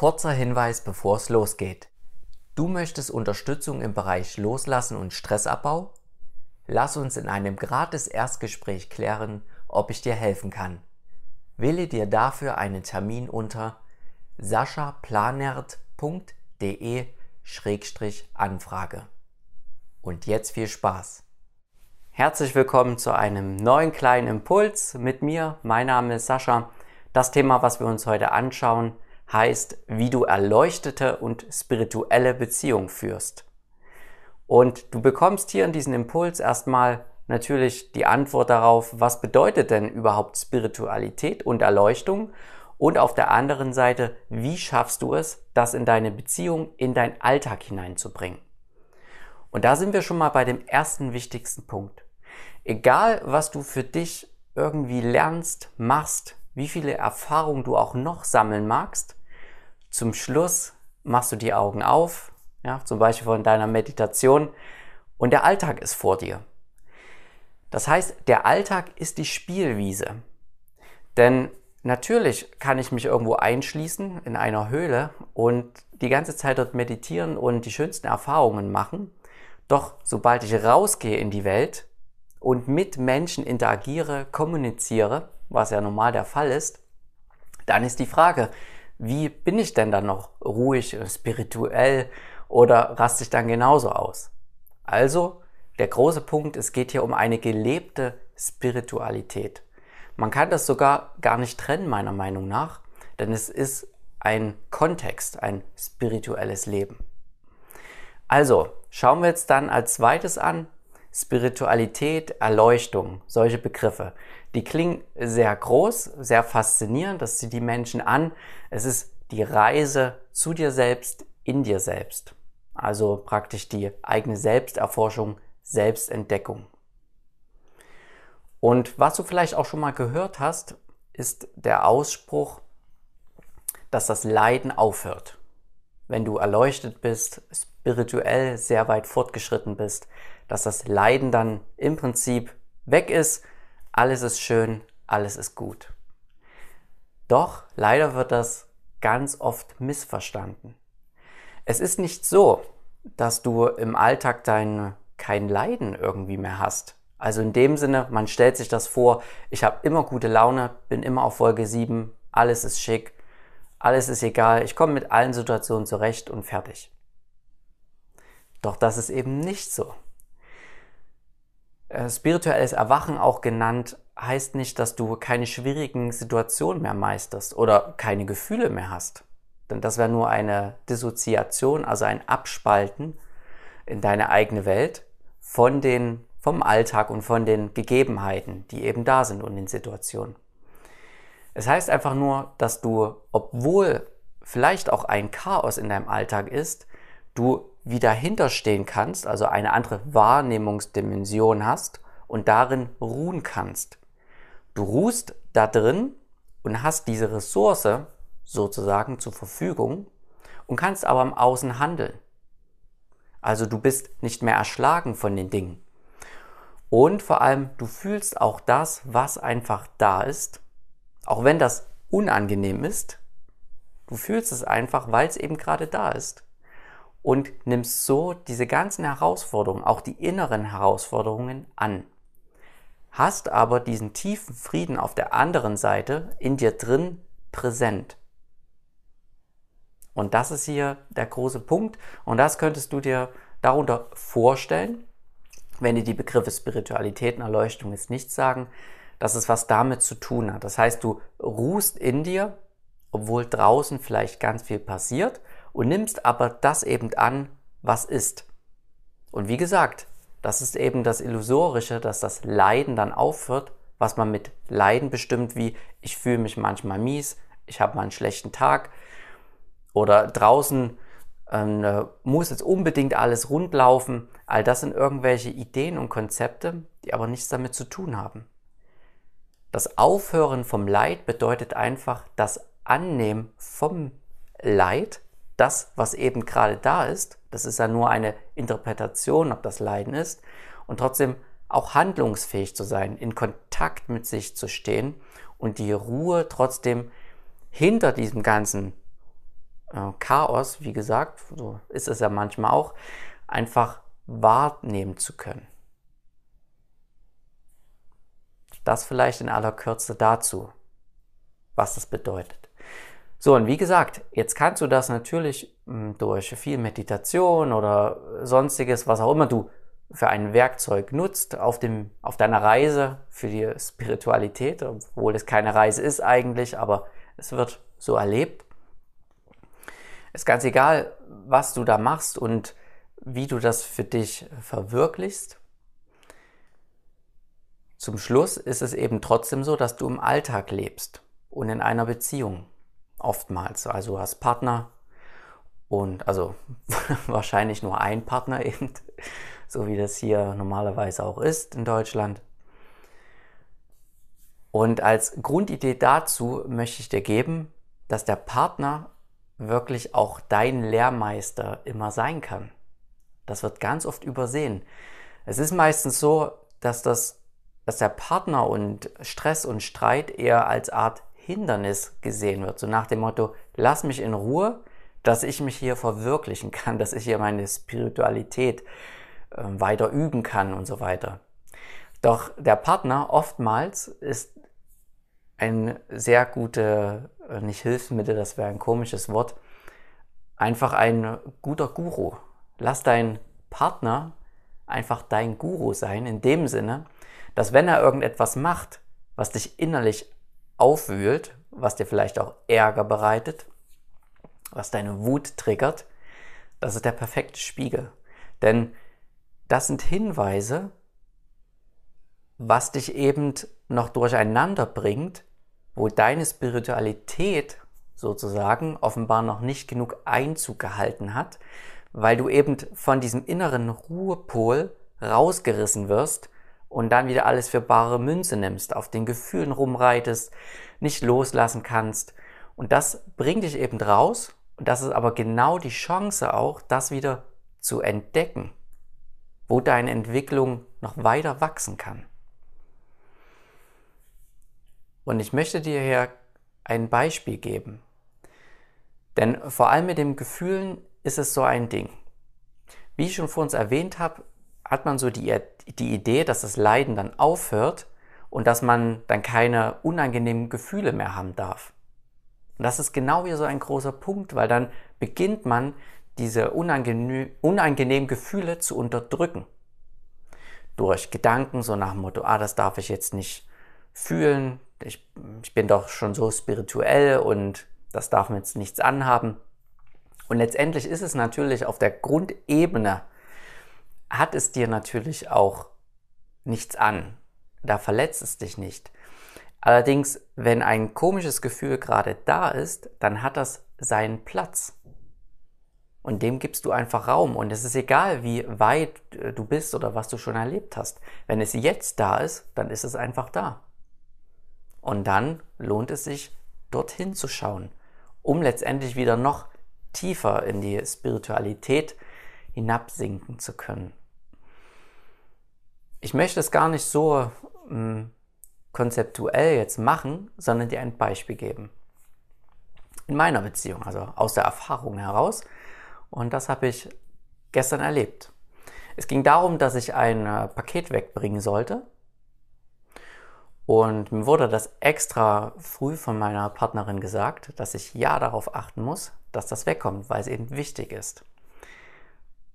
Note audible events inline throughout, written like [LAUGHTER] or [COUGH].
Kurzer Hinweis, bevor es losgeht. Du möchtest Unterstützung im Bereich Loslassen und Stressabbau? Lass uns in einem gratis Erstgespräch klären, ob ich dir helfen kann. Wähle dir dafür einen Termin unter saschaplanert.de-anfrage. Und jetzt viel Spaß! Herzlich willkommen zu einem neuen kleinen Impuls mit mir. Mein Name ist Sascha. Das Thema, was wir uns heute anschauen, heißt, wie du erleuchtete und spirituelle Beziehung führst. Und du bekommst hier in diesem Impuls erstmal natürlich die Antwort darauf, was bedeutet denn überhaupt Spiritualität und Erleuchtung? Und auf der anderen Seite, wie schaffst du es, das in deine Beziehung, in deinen Alltag hineinzubringen? Und da sind wir schon mal bei dem ersten wichtigsten Punkt. Egal, was du für dich irgendwie lernst, machst, wie viele Erfahrungen du auch noch sammeln magst, zum Schluss machst du die Augen auf, ja, zum Beispiel von deiner Meditation, und der Alltag ist vor dir. Das heißt, der Alltag ist die Spielwiese. Denn natürlich kann ich mich irgendwo einschließen in einer Höhle und die ganze Zeit dort meditieren und die schönsten Erfahrungen machen. Doch sobald ich rausgehe in die Welt und mit Menschen interagiere, kommuniziere, was ja normal der Fall ist, dann ist die Frage, wie bin ich denn dann noch ruhig, spirituell oder raste ich dann genauso aus? Also, der große Punkt, es geht hier um eine gelebte Spiritualität. Man kann das sogar gar nicht trennen, meiner Meinung nach, denn es ist ein Kontext, ein spirituelles Leben. Also, schauen wir jetzt dann als zweites an, Spiritualität, Erleuchtung, solche Begriffe. Die klingen sehr groß, sehr faszinierend, das zieht die Menschen an. Es ist die Reise zu dir selbst, in dir selbst. Also praktisch die eigene Selbsterforschung, Selbstentdeckung. Und was du vielleicht auch schon mal gehört hast, ist der Ausspruch, dass das Leiden aufhört. Wenn du erleuchtet bist, spirituell sehr weit fortgeschritten bist, dass das Leiden dann im Prinzip weg ist, alles ist schön, alles ist gut. Doch leider wird das ganz oft missverstanden. Es ist nicht so, dass du im Alltag dein kein Leiden irgendwie mehr hast. Also in dem Sinne, man stellt sich das vor, ich habe immer gute Laune, bin immer auf Folge 7, alles ist schick, alles ist egal, ich komme mit allen Situationen zurecht und fertig. Doch das ist eben nicht so. Äh, spirituelles Erwachen auch genannt, heißt nicht, dass du keine schwierigen Situationen mehr meisterst oder keine Gefühle mehr hast. Denn das wäre nur eine Dissoziation, also ein Abspalten in deine eigene Welt von den, vom Alltag und von den Gegebenheiten, die eben da sind und den Situationen. Es heißt einfach nur, dass du, obwohl vielleicht auch ein Chaos in deinem Alltag ist, du wieder hinterstehen kannst, also eine andere Wahrnehmungsdimension hast und darin ruhen kannst. Du ruhst da drin und hast diese Ressource sozusagen zur Verfügung und kannst aber im Außen handeln. Also du bist nicht mehr erschlagen von den Dingen. Und vor allem, du fühlst auch das, was einfach da ist, auch wenn das unangenehm ist. Du fühlst es einfach, weil es eben gerade da ist und nimmst so diese ganzen Herausforderungen, auch die inneren Herausforderungen an. Hast aber diesen tiefen Frieden auf der anderen Seite in dir drin präsent. Und das ist hier der große Punkt und das könntest du dir darunter vorstellen, wenn dir die Begriffe Spiritualität und Erleuchtung jetzt nicht sagen, dass es was damit zu tun hat. Das heißt, du ruhst in dir, obwohl draußen vielleicht ganz viel passiert und nimmst aber das eben an, was ist. Und wie gesagt, das ist eben das Illusorische, dass das Leiden dann aufhört, was man mit Leiden bestimmt, wie ich fühle mich manchmal mies, ich habe mal einen schlechten Tag oder draußen äh, muss jetzt unbedingt alles rund laufen. All das sind irgendwelche Ideen und Konzepte, die aber nichts damit zu tun haben. Das Aufhören vom Leid bedeutet einfach das Annehmen vom Leid das, was eben gerade da ist, das ist ja nur eine Interpretation, ob das Leiden ist, und trotzdem auch handlungsfähig zu sein, in Kontakt mit sich zu stehen und die Ruhe trotzdem hinter diesem ganzen äh, Chaos, wie gesagt, so ist es ja manchmal auch, einfach wahrnehmen zu können. Das vielleicht in aller Kürze dazu, was das bedeutet. So, und wie gesagt, jetzt kannst du das natürlich hm, durch viel Meditation oder sonstiges, was auch immer du für ein Werkzeug nutzt auf, dem, auf deiner Reise für die Spiritualität, obwohl es keine Reise ist eigentlich, aber es wird so erlebt. Ist ganz egal, was du da machst und wie du das für dich verwirklichst. Zum Schluss ist es eben trotzdem so, dass du im Alltag lebst und in einer Beziehung. Oftmals. Also du hast Partner und also [LAUGHS] wahrscheinlich nur ein Partner [LAUGHS] eben, so wie das hier normalerweise auch ist in Deutschland. Und als Grundidee dazu möchte ich dir geben, dass der Partner wirklich auch dein Lehrmeister immer sein kann. Das wird ganz oft übersehen. Es ist meistens so, dass, das, dass der Partner und Stress und Streit eher als Art Hindernis gesehen wird. So nach dem Motto, lass mich in Ruhe, dass ich mich hier verwirklichen kann, [LAUGHS] dass ich hier meine Spiritualität äh, weiter üben kann und so weiter. Doch der Partner oftmals ist ein sehr gute, äh, nicht Hilfsmittel, das wäre ein komisches Wort, einfach ein guter Guru. Lass dein Partner einfach dein Guru sein, in dem Sinne, dass wenn er irgendetwas macht, was dich innerlich aufwühlt, was dir vielleicht auch Ärger bereitet, was deine Wut triggert, das ist der perfekte Spiegel. Denn das sind Hinweise, was dich eben noch durcheinander bringt, wo deine Spiritualität sozusagen offenbar noch nicht genug Einzug gehalten hat, weil du eben von diesem inneren Ruhepol rausgerissen wirst und dann wieder alles für bare Münze nimmst, auf den Gefühlen rumreitest, nicht loslassen kannst. Und das bringt dich eben raus. Und das ist aber genau die Chance auch, das wieder zu entdecken, wo deine Entwicklung noch weiter wachsen kann. Und ich möchte dir hier ein Beispiel geben. Denn vor allem mit den Gefühlen ist es so ein Ding. Wie ich schon vor uns erwähnt habe, hat man so die, die Idee, dass das Leiden dann aufhört und dass man dann keine unangenehmen Gefühle mehr haben darf. Und das ist genau wie so ein großer Punkt, weil dann beginnt man diese unangenehm, unangenehmen Gefühle zu unterdrücken. Durch Gedanken, so nach dem Motto, ah, das darf ich jetzt nicht fühlen, ich, ich bin doch schon so spirituell und das darf mir jetzt nichts anhaben. Und letztendlich ist es natürlich auf der Grundebene hat es dir natürlich auch nichts an. Da verletzt es dich nicht. Allerdings, wenn ein komisches Gefühl gerade da ist, dann hat das seinen Platz. Und dem gibst du einfach Raum. Und es ist egal, wie weit äh, du bist oder was du schon erlebt hast. Wenn es jetzt da ist, dann ist es einfach da. Und dann lohnt es sich, dorthin zu schauen, um letztendlich wieder noch tiefer in die Spiritualität hinabsinken zu können ich möchte es gar nicht so ähm, konzeptuell jetzt machen, sondern dir ein Beispiel geben. In meiner Beziehung, also aus der Erfahrung heraus. Und das habe ich gestern erlebt. Es ging darum, dass ich ein äh, Paket wegbringen sollte. Und mir wurde das extra früh von meiner Partnerin gesagt, dass ich ja darauf achten muss, dass das wegkommt, weil es eben wichtig ist.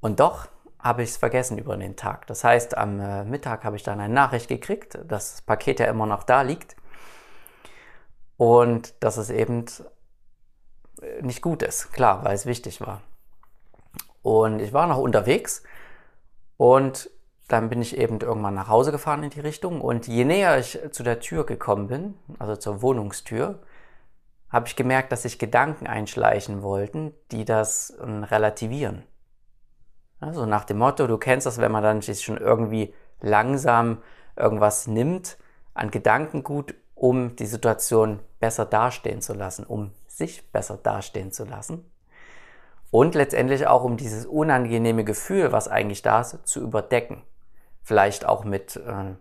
Und doch habe ich es vergessen über den Tag. Das heißt, am äh, Mittag habe ich dann eine Nachricht gekriegt, dass das Paket ja immer noch da liegt und dass es eben äh, nicht gut ist. Klar, weil es wichtig war. Und ich war noch unterwegs und dann bin ich eben irgendwann nach Hause gefahren in die Richtung und je näher ich zu der Tür gekommen bin, also zur Wohnungstür, habe ich gemerkt, dass sich Gedanken einschleichen wollten, die das äh, relativieren. Also nach dem Motto, du kennst das, wenn man dann schon irgendwie langsam irgendwas nimmt an Gedankengut, um die Situation besser dastehen zu lassen, um sich besser dastehen zu lassen. Und letztendlich auch um dieses unangenehme Gefühl, was eigentlich da ist, zu überdecken. Vielleicht auch mit äh,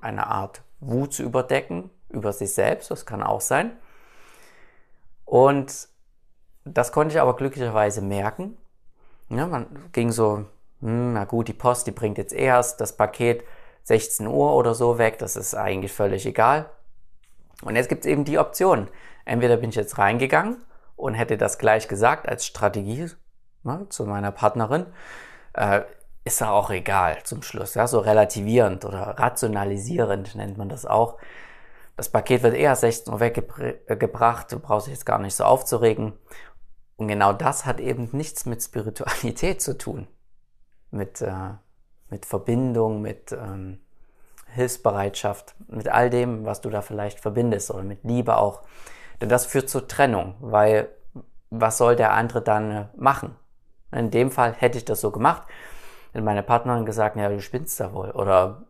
einer Art Wut zu überdecken über sich selbst, das kann auch sein. Und das konnte ich aber glücklicherweise merken. Ja, man ging so, hm, na gut, die Post, die bringt jetzt erst das Paket 16 Uhr oder so weg, das ist eigentlich völlig egal. Und jetzt gibt es eben die Option. Entweder bin ich jetzt reingegangen und hätte das gleich gesagt als Strategie ne, zu meiner Partnerin, äh, ist ja auch egal zum Schluss, ja, so relativierend oder rationalisierend nennt man das auch. Das Paket wird eher 16 Uhr weggebracht, du brauchst dich jetzt gar nicht so aufzuregen. Und genau das hat eben nichts mit Spiritualität zu tun, mit, äh, mit Verbindung, mit ähm, Hilfsbereitschaft, mit all dem, was du da vielleicht verbindest oder mit Liebe auch. Denn das führt zur Trennung, weil was soll der andere dann machen? In dem Fall hätte ich das so gemacht, hätte meine Partnerin gesagt, ja, du spinnst da wohl oder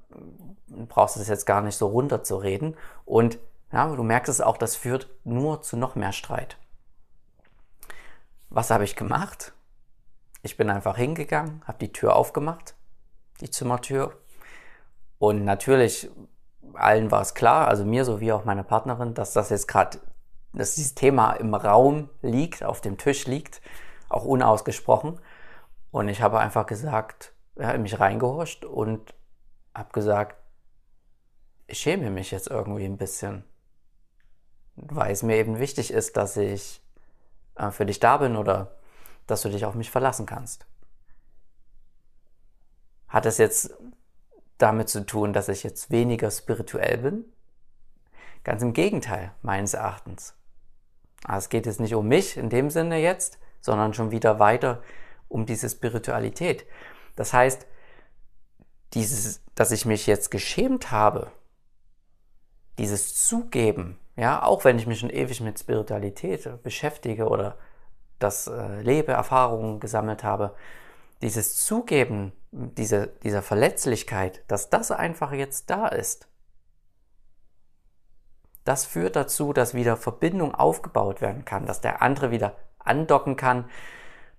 brauchst es jetzt gar nicht so runterzureden. Und ja, du merkst es auch, das führt nur zu noch mehr Streit. Was habe ich gemacht? Ich bin einfach hingegangen, habe die Tür aufgemacht, die Zimmertür. Und natürlich, allen war es klar, also mir sowie auch meiner Partnerin, dass das jetzt gerade, dass dieses Thema im Raum liegt, auf dem Tisch liegt, auch unausgesprochen. Und ich habe einfach gesagt, ja, mich reingehorcht und habe gesagt, ich schäme mich jetzt irgendwie ein bisschen, weil es mir eben wichtig ist, dass ich äh, für dich da bin oder dass du dich auf mich verlassen kannst. Hat es jetzt damit zu tun, dass ich jetzt weniger spirituell bin? Ganz im Gegenteil, meines Erachtens. Aber es geht jetzt nicht um mich in dem Sinne jetzt, sondern schon wieder weiter um diese Spiritualität. Das heißt, dieses, dass ich mich jetzt geschämt habe, dieses Zugeben, ja, auch wenn ich mich schon ewig mit Spiritualität beschäftige oder das äh, lebe, Erfahrungen gesammelt habe, dieses Zugeben diese, dieser Verletzlichkeit, dass das einfach jetzt da ist, das führt dazu, dass wieder Verbindung aufgebaut werden kann, dass der andere wieder andocken kann,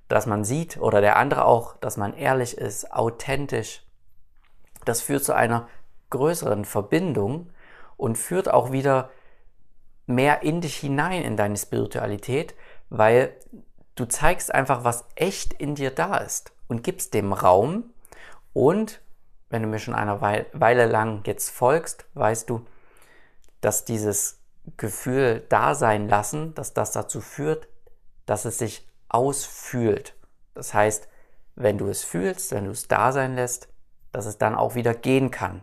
dass man sieht oder der andere auch, dass man ehrlich ist, authentisch. Das führt zu einer größeren Verbindung und führt auch wieder mehr in dich hinein in deine Spiritualität, weil du zeigst einfach, was echt in dir da ist und gibst dem Raum. Und wenn du mir schon eine Weile lang jetzt folgst, weißt du, dass dieses Gefühl da sein lassen, dass das dazu führt, dass es sich ausfühlt. Das heißt, wenn du es fühlst, wenn du es da sein lässt, dass es dann auch wieder gehen kann.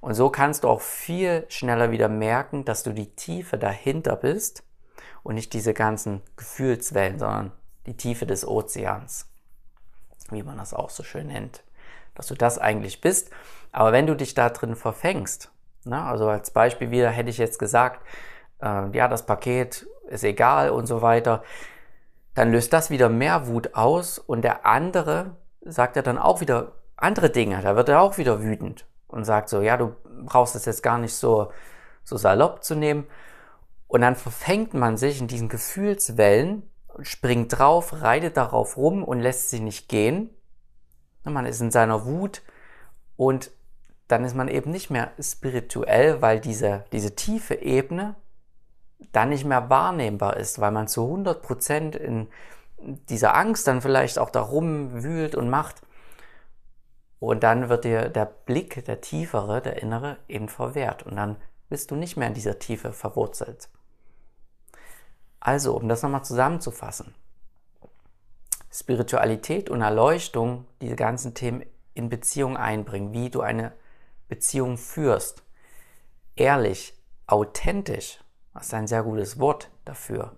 Und so kannst du auch viel schneller wieder merken, dass du die Tiefe dahinter bist und nicht diese ganzen Gefühlswellen, sondern die Tiefe des Ozeans, wie man das auch so schön nennt. Dass du das eigentlich bist. Aber wenn du dich da drin verfängst, ne, also als Beispiel wieder hätte ich jetzt gesagt, äh, ja, das Paket ist egal und so weiter, dann löst das wieder mehr Wut aus und der andere sagt ja dann auch wieder andere Dinge. Da wird er auch wieder wütend und sagt so, ja, du brauchst es jetzt gar nicht so, so salopp zu nehmen. Und dann verfängt man sich in diesen Gefühlswellen, springt drauf, reitet darauf rum und lässt sie nicht gehen. Man ist in seiner Wut und dann ist man eben nicht mehr spirituell, weil diese, diese tiefe Ebene dann nicht mehr wahrnehmbar ist, weil man zu 100% in dieser Angst dann vielleicht auch darum wühlt und macht. Und dann wird dir der Blick, der tiefere, der innere, eben verwehrt. Und dann bist du nicht mehr in dieser Tiefe verwurzelt. Also, um das nochmal zusammenzufassen. Spiritualität und Erleuchtung, diese ganzen Themen in Beziehung einbringen, wie du eine Beziehung führst. Ehrlich, authentisch, das ist ein sehr gutes Wort dafür.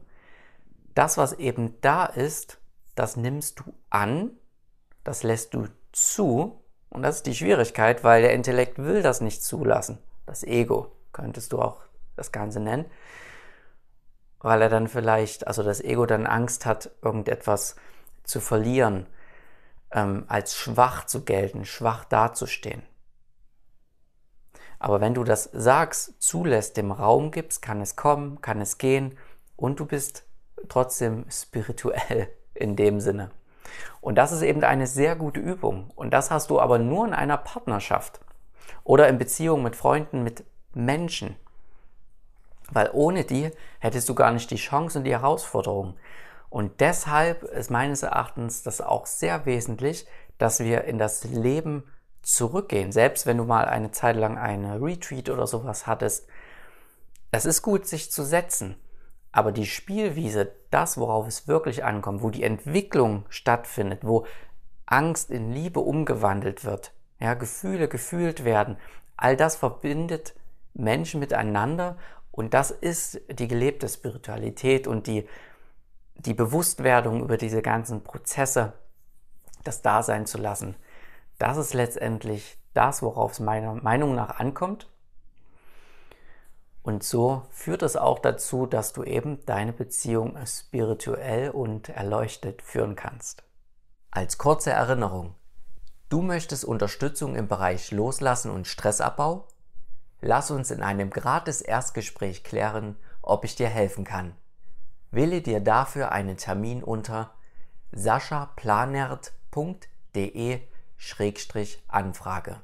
Das, was eben da ist, das nimmst du an, das lässt du zu und das ist die Schwierigkeit, weil der Intellekt will das nicht zulassen. Das Ego könntest du auch das Ganze nennen. Weil er dann vielleicht, also das Ego dann Angst hat, irgendetwas zu verlieren, ähm, als schwach zu gelten, schwach dazustehen. Aber wenn du das sagst, zulässt, dem Raum gibst, kann es kommen, kann es gehen und du bist trotzdem spirituell [LAUGHS] in dem Sinne. Und das ist eben eine sehr gute Übung. Und das hast du aber nur in einer Partnerschaft oder in Beziehung mit Freunden, mit Menschen. Weil ohne die hättest du gar nicht die Chance und die Herausforderung. Und deshalb ist meines Erachtens das auch sehr wesentlich, dass wir in das Leben zurückgehen. Selbst wenn du mal eine Zeit lang eine Retreat oder sowas hattest, es ist gut, sich zu setzen. Aber die Spielwiese, das, worauf es wirklich ankommt, wo die Entwicklung stattfindet, wo Angst in Liebe umgewandelt wird, ja, Gefühle gefühlt werden, all das verbindet Menschen miteinander und das ist die gelebte Spiritualität und die die Bewusstwerdung über diese ganzen Prozesse, das da sein zu lassen, das ist letztendlich das, worauf es meiner Meinung nach ankommt. Und so führt es auch dazu, dass du eben deine Beziehung spirituell und erleuchtet führen kannst. Als kurze Erinnerung, du möchtest Unterstützung im Bereich Loslassen und Stressabbau? Lass uns in einem gratis Erstgespräch klären, ob ich dir helfen kann. Wähle dir dafür einen Termin unter saschaplanert.de-anfrage.